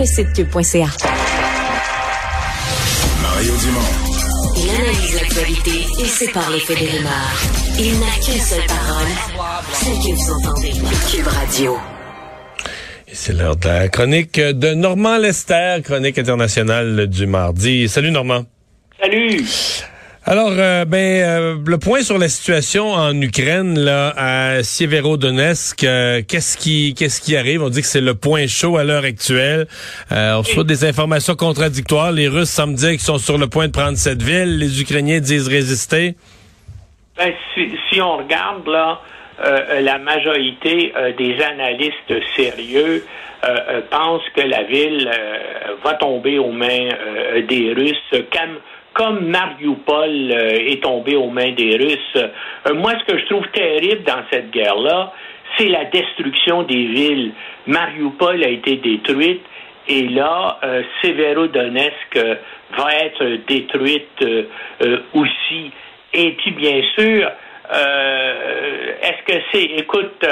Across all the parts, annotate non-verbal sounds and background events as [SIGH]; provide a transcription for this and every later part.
le site cube.ca. Mario Dumont. Il analyse l'actualité et sépare les faits des rumeurs. Il n'a qu'une seule parole, celle que vous entendez. Cube Radio. C'est l'heure de la chronique de Normand Lester, chronique internationale du mardi. Salut Normand. Salut. Alors, euh, ben, euh, le point sur la situation en Ukraine, là, à Sieverodonetsk, euh, qu'est-ce qui, qu'est-ce qui arrive? On dit que c'est le point chaud à l'heure actuelle. on reçoit des informations contradictoires. Les Russes semblent dire qu'ils sont sur le point de prendre cette ville. Les Ukrainiens disent résister. Ben, si, on regarde là, la majorité des analystes sérieux pensent que la ville va tomber aux mains des Russes comme Mariupol euh, est tombé aux mains des Russes. Euh, moi, ce que je trouve terrible dans cette guerre-là, c'est la destruction des villes. Mariupol a été détruite et là, euh, Severodonetsk va être détruite aussi. Et puis, bien sûr, est-ce que c'est... Écoute,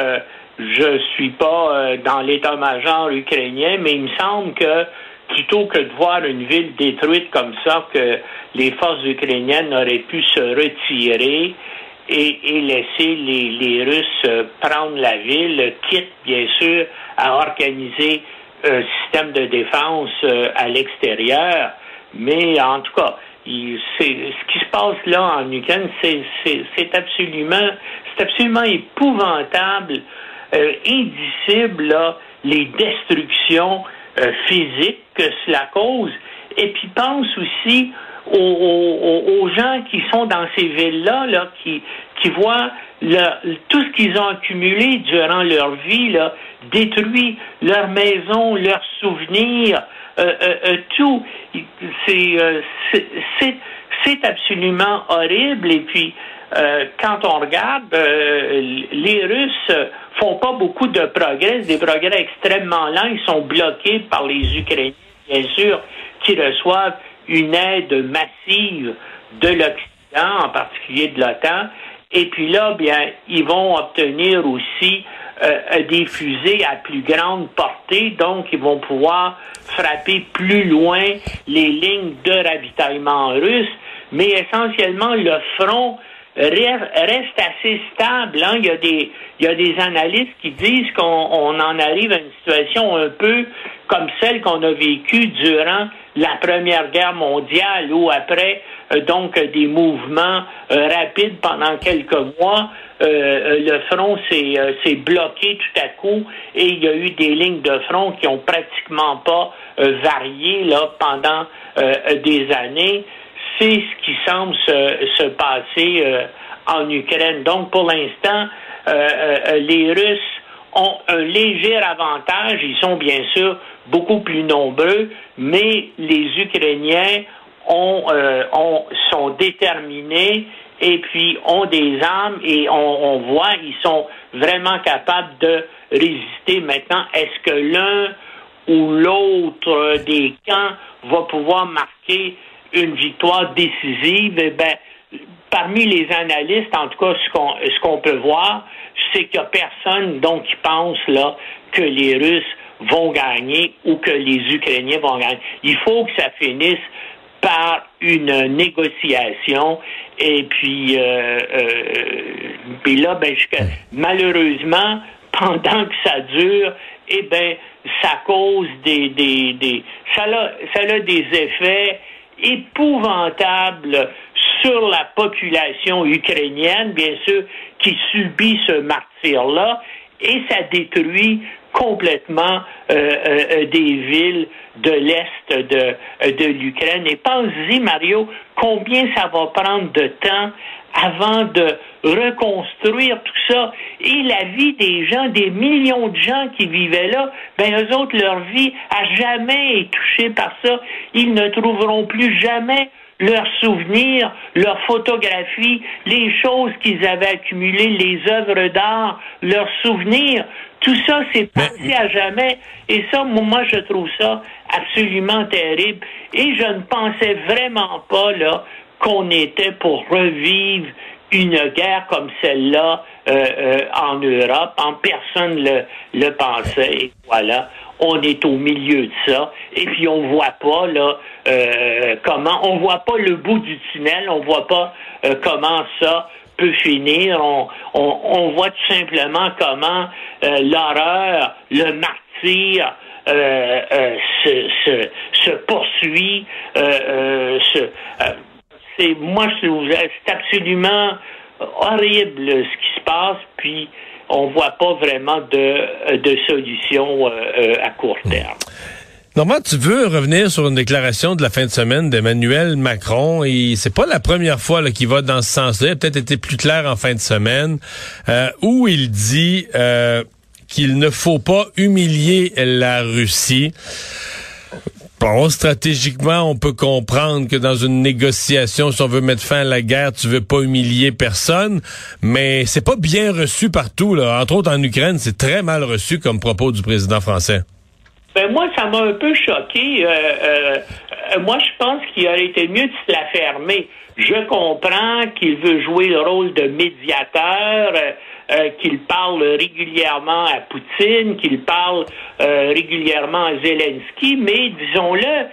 je suis pas dans l'état-major ukrainien, mais il me semble que plutôt que de voir une ville détruite comme ça, que les forces ukrainiennes auraient pu se retirer et, laisser les, Russes euh, prendre la ville, quitte bien sûr à organiser un système de défense euh, à l'extérieur. Mais en tout cas, ce qui se passe là en Ukraine, c'est absolument, épouvantable, euh, indicible, les destructions euh, physiques que cela cause. Et puis pense aussi aux, gens qui sont dans ces villes-là, là, qui, qui voient tout ce qu'ils ont accumulé durant leur vie, là, détruit leur maison, leurs souvenirs, euh, euh, tout. C'est c'est absolument horrible. Et puis, quand on regarde, les Russes font pas beaucoup de progrès, des progrès extrêmement lents. Ils sont bloqués par les Ukrainiens, bien sûr, qui reçoivent une aide massive de l'Occident, en particulier de l'OTAN. Et puis là, bien, ils vont obtenir aussi euh, des fusées à plus grande portée, donc ils vont pouvoir frapper plus loin les lignes de ravitaillement russes. Mais essentiellement, le front reste assez stable. Hein. Il, y a des, il y a des analystes qui disent qu'on on en arrive à une situation un peu comme celle qu'on a vécue durant la Première Guerre mondiale, où après euh, donc des mouvements euh, rapides pendant quelques mois, euh, le front s'est bloqué tout à coup et il y a eu des lignes de front qui ont pratiquement pas varié là pendant des années c'est ce qui semble se, passer euh, en Ukraine. Donc, pour l'instant, euh, euh, les Russes ont un léger avantage. Ils sont bien sûr beaucoup plus nombreux, mais les Ukrainiens ont, sont déterminés et puis ont des armes et on, on voit ils sont vraiment capables de résister. Maintenant, est-ce que l'un ou l'autre des camps va pouvoir marquer une victoire décisive, eh ben, parmi les analystes, en tout cas, ce qu'on ce qu'on peut voir, c'est qu'il n'y a personne donc qui pense là que les Russes vont gagner ou que les Ukrainiens vont gagner. Il faut que ça finisse par une négociation et puis euh, euh, là ben malheureusement [LAUGHS] pendant que ça dure eh ben ça cause des des, des ça a, ça a des effets épouvantable sur la population ukrainienne, bien sûr, qui subit ce martyr-là, et ça détruit complètement euh, euh, des villes de l'Est de, de l'Ukraine. Et pensez-y, Mario, combien ça va prendre de temps avant de reconstruire tout ça. Et la vie des gens, des millions de gens qui vivaient là, ben eux autres, leur vie a jamais été touchée par ça. Ils ne trouveront plus jamais leurs souvenirs, leurs photographies, les choses qu'ils avaient accumulées, les œuvres d'art, leurs souvenirs. Tout ça, c'est passé à jamais. Et ça, moi, je trouve ça absolument terrible. Et je ne pensais vraiment pas, là, qu'on était pour revivre une guerre comme celle-là en Europe. En personne le, le pensait. Et voilà, on est au milieu de ça. Et puis on voit pas là comment, on voit pas le bout du tunnel. On voit pas comment ça peut finir. On, on, voit tout simplement comment l'horreur, le martyr euh, euh, se, se, poursuit. Euh, c'est moi, c'est absolument horrible ce qui se passe. Puis on voit pas vraiment de, de solution à court terme. Normand, tu veux revenir sur une déclaration de la fin de semaine d'Emmanuel Macron et c'est pas la première fois qu'il va dans ce sens-là. Il a peut-être été plus clair en fin de semaine où il dit qu'il ne faut pas humilier la Russie. Bon, stratégiquement, on peut comprendre que dans une négociation, si on veut mettre fin à la guerre, tu veux pas humilier personne, mais c'est pas bien reçu partout. Là. Entre autres, en Ukraine, c'est très mal reçu comme propos du président français. Ben moi, ça m'a un peu choqué. Euh, euh, moi, je pense qu'il aurait été mieux de se la fermer. Je comprends qu'il veut jouer le rôle de médiateur. Euh, qu'il parle régulièrement à Poutine, qu'il parle euh, régulièrement à Zelensky, mais disons-le,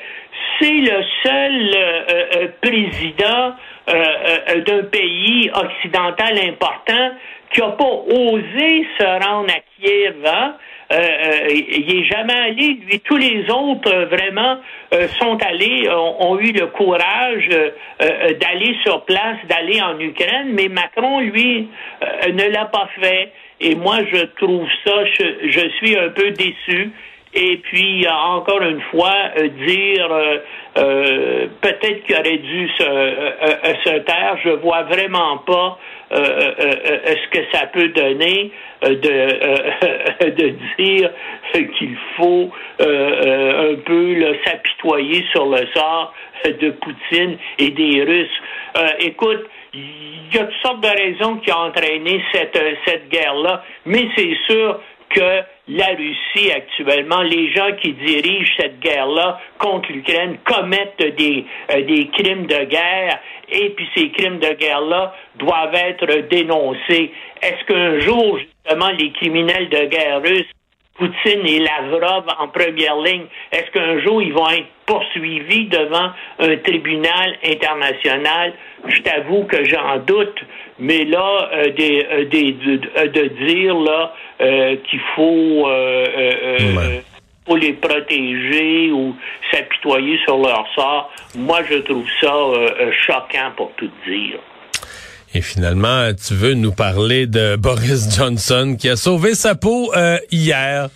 c'est le seul euh, président d'un pays occidental important qui n'a pas osé se rendre à Kiev. Hein? Euh, euh, il est jamais allé. Lui, tous les autres euh, vraiment sont allés, ont, eu le courage d'aller sur place, d'aller en Ukraine, mais Macron, lui, ne l'a pas fait. Et moi, je trouve ça, je, je suis un peu déçu. Et puis, encore une fois, dire peut-être qu'il aurait dû se, taire. Je vois vraiment pas ce que ça peut donner. Euh, de, euh, [LAUGHS] de dire qu'il faut euh, un peu s'apitoyer sur le sort de Poutine et des Russes. écoute, il y a toutes sortes de raisons qui ont entraîné cette, cette guerre-là, mais c'est sûr que la Russie actuellement, les gens qui dirigent cette guerre-là contre l'Ukraine commettent des, des crimes de guerre et puis ces crimes de guerre-là doivent être dénoncés. Est-ce qu'un jour, justement, les criminels de guerre russes, Poutine et Lavrov en première ligne, est-ce qu'un jour ils vont être poursuivis devant un tribunal international? Je t'avoue que j'en doute, mais là, euh, des, euh, des, euh, de, dire là qu'il faut pour les protéger ou s'apitoyer sur leur sort, moi je trouve ça choquant pour tout dire. Et finalement, tu veux nous parler de Boris Johnson qui a sauvé sa peau euh, hier.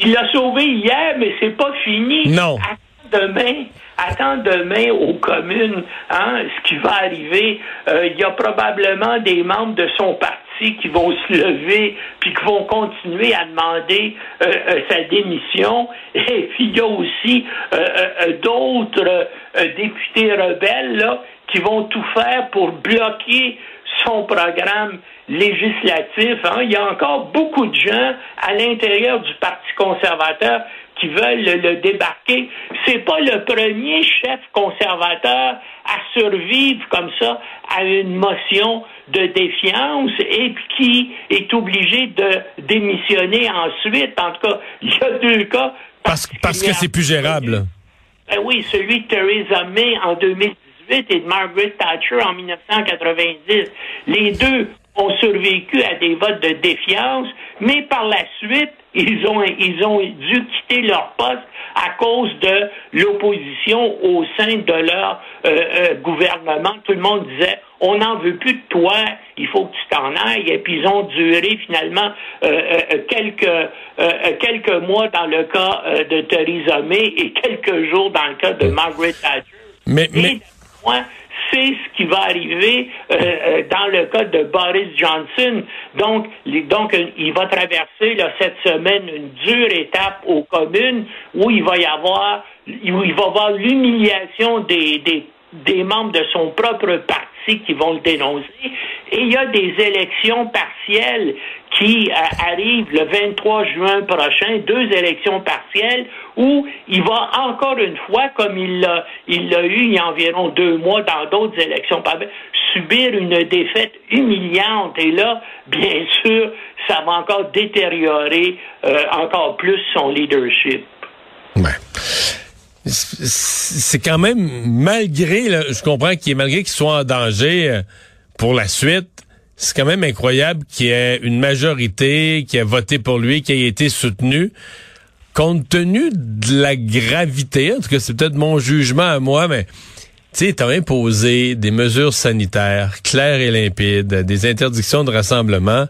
Il l'a sauvé hier, mais c'est pas fini. Non. Attends demain, attends demain aux communes, hein, ce qui va arriver. Euh, il y a probablement des membres de son parti qui vont se lever puis qui vont continuer à demander euh, sa démission. [LAUGHS] Et puis il y a aussi d'autres députés rebelles là qui vont tout faire pour bloquer son programme législatif. Hein. Il y a encore beaucoup de gens à l'intérieur du Parti conservateur qui veulent le, débarquer. C'est pas le premier chef conservateur à survivre comme ça à une motion de défiance et qui est obligé de démissionner ensuite. En tout cas, il y a deux cas. Parce, parce que c'est plus gérable. Ben oui, celui de Theresa May en 2000 et de Margaret Thatcher en 1990. Les deux ont survécu à des votes de défiance, mais par la suite, ils ont, ils ont dû quitter leur poste à cause de l'opposition au sein de leur euh, euh, gouvernement. Tout le monde disait on n'en veut plus de toi, il faut que tu t'en ailles. Et puis ils ont duré finalement euh, quelques quelques mois dans le cas de Theresa May et quelques jours dans le cas de Margaret Thatcher. Mais, mais c'est ce qui va arriver euh, euh, dans le cas de Boris Johnson. Donc, donc il va traverser cette semaine une dure étape aux communes où il va y avoir, où il va avoir l'humiliation des membres de son propre parti qui vont le dénoncer. Et il y a des élections partielles qui euh, arrivent le 23 juin prochain, deux élections partielles où il va encore une fois, comme il l'a eu il y a environ deux mois dans d'autres élections, subir une défaite humiliante. Et là, bien sûr, ça va encore détériorer euh, encore plus son leadership. C'est quand même malgré, je comprends qu'il malgré qu'il soit en danger euh, pour la suite, c'est quand même incroyable qu'il y ait une majorité qui a voté pour lui, qui ait été soutenu. Compte tenu de la gravité, en tout cas c'est peut-être mon jugement à moi, mais tu sais, t'as imposé des mesures sanitaires claires et limpides, des interdictions de rassemblement,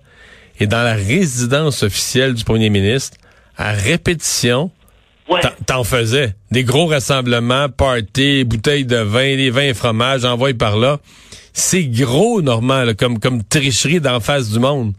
et dans la résidence officielle du premier ministre, à répétition, t'en faisais. Des gros rassemblements, parties, bouteilles de vin, des vins et fromages, envoie par là. C'est gros, Normand, comme, comme tricherie d'en face du monde.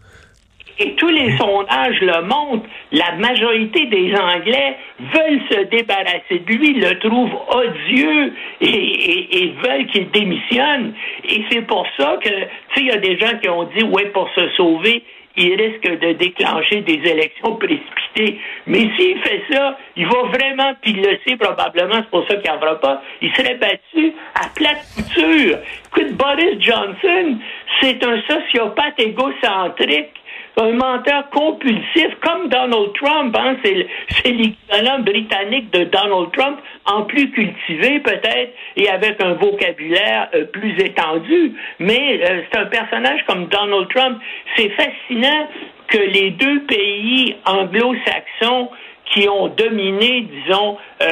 Et tous les sondages le montrent. La majorité des Anglais veulent se débarrasser de lui, le trouvent odieux et, et veulent qu'il démissionne. Et c'est pour ça que, tu sais, il y a des gens qui ont dit, ouais, pour se sauver, il risque de déclencher des élections précipitées. Mais s'il fait ça, il va vraiment, puis le sait probablement, c'est pour ça qu'il n'en fera pas, il serait battu à plate couture. Écoute, Boris Johnson, c'est un sociopathe égocentrique un menteur compulsif comme Donald Trump. Hein, c'est l'équivalent britannique de Donald Trump, en plus cultivé peut-être et avec un vocabulaire euh, plus étendu. Mais euh, c'est un personnage comme Donald Trump. C'est fascinant que les deux pays anglo-saxons qui ont dominé, disons, euh,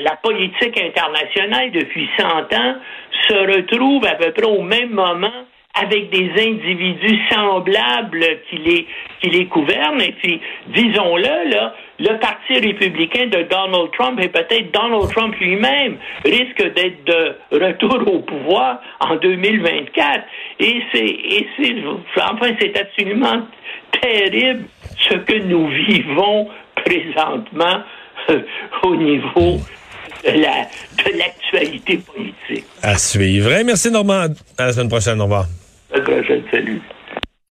la politique internationale depuis 100 ans, se retrouvent à peu près au même moment avec des individus semblables qui les, qui les gouvernent. Et puis, disons-le, là, le Parti républicain de Donald Trump et peut-être Donald Trump lui-même risque d'être de retour au pouvoir en 2024. Et c'est, enfin, c'est absolument terrible ce que nous vivons présentement euh, au niveau de l'actualité politique. À suivre. Merci Normand. À la semaine prochaine. Au. La prochaine. Salut.